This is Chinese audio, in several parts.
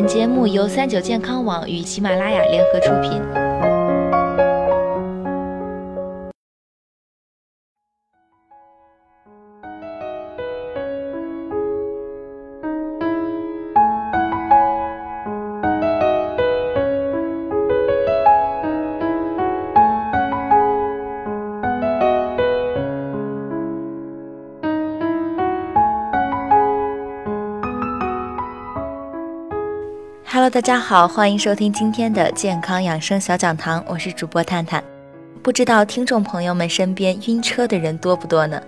本节目由三九健康网与喜马拉雅联合出品。Hello，大家好，欢迎收听今天的健康养生小讲堂，我是主播探探。不知道听众朋友们身边晕车的人多不多呢？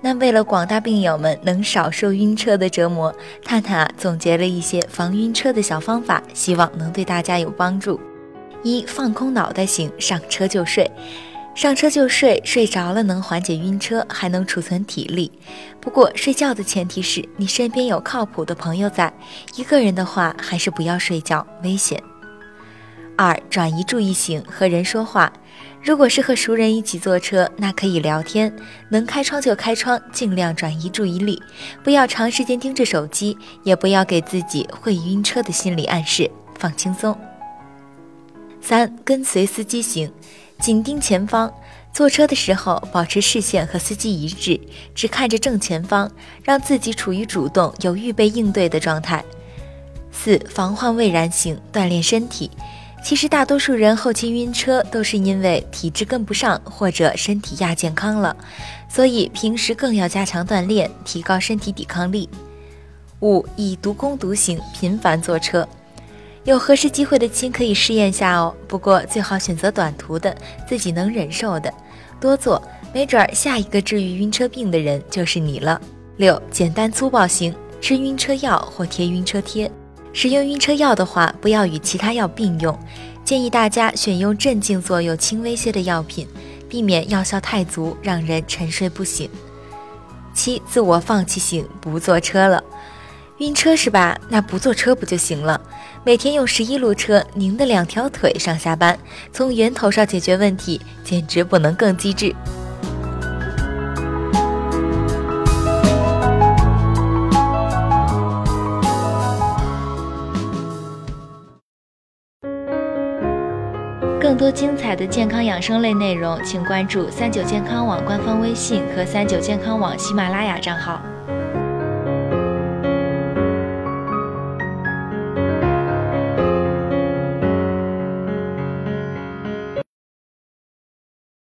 那为了广大病友们能少受晕车的折磨，探探啊总结了一些防晕车的小方法，希望能对大家有帮助。一放空脑袋型，上车就睡。上车就睡，睡着了能缓解晕车，还能储存体力。不过睡觉的前提是你身边有靠谱的朋友在，一个人的话还是不要睡觉，危险。二转移注意型，和人说话。如果是和熟人一起坐车，那可以聊天，能开窗就开窗，尽量转移注意力，不要长时间盯着手机，也不要给自己会晕车的心理暗示，放轻松。三跟随司机型。紧盯前方，坐车的时候保持视线和司机一致，只看着正前方，让自己处于主动、有预备应对的状态。四、防患未然型，锻炼身体。其实大多数人后期晕车都是因为体质跟不上或者身体亚健康了，所以平时更要加强锻炼，提高身体抵抗力。五、以毒攻毒型，频繁坐车。有合适机会的亲可以试验下哦，不过最好选择短途的，自己能忍受的，多做，没准儿下一个治愈晕车病的人就是你了。六，简单粗暴型，吃晕车药或贴晕车贴。使用晕车药的话，不要与其他药并用，建议大家选用镇静作用轻微些的药品，避免药效太足让人沉睡不醒。七，自我放弃型，不坐车了。晕车是吧？那不坐车不就行了？每天用十一路车拧的两条腿上下班，从源头上解决问题，简直不能更机智。更多精彩的健康养生类内容，请关注三九健康网官方微信和三九健康网喜马拉雅账号。